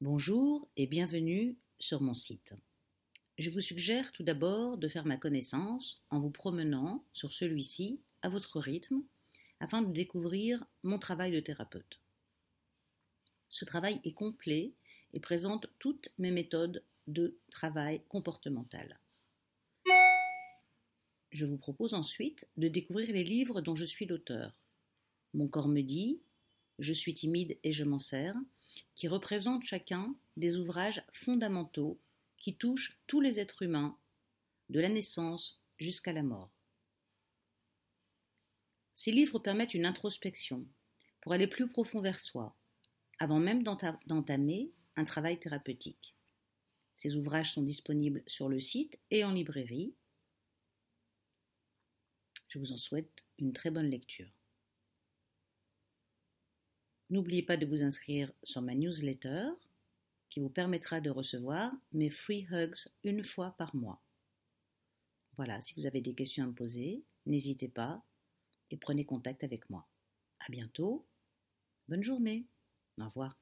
Bonjour et bienvenue sur mon site. Je vous suggère tout d'abord de faire ma connaissance en vous promenant sur celui-ci à votre rythme afin de découvrir mon travail de thérapeute. Ce travail est complet et présente toutes mes méthodes de travail comportemental. Je vous propose ensuite de découvrir les livres dont je suis l'auteur. Mon corps me dit, Je suis timide et je m'en sers, qui représentent chacun des ouvrages fondamentaux qui touchent tous les êtres humains, de la naissance jusqu'à la mort. Ces livres permettent une introspection pour aller plus profond vers soi, avant même d'entamer un travail thérapeutique. Ces ouvrages sont disponibles sur le site et en librairie. Je vous en souhaite une très bonne lecture. N'oubliez pas de vous inscrire sur ma newsletter qui vous permettra de recevoir mes free hugs une fois par mois. Voilà, si vous avez des questions à me poser, n'hésitez pas et prenez contact avec moi. À bientôt. Bonne journée. Au revoir.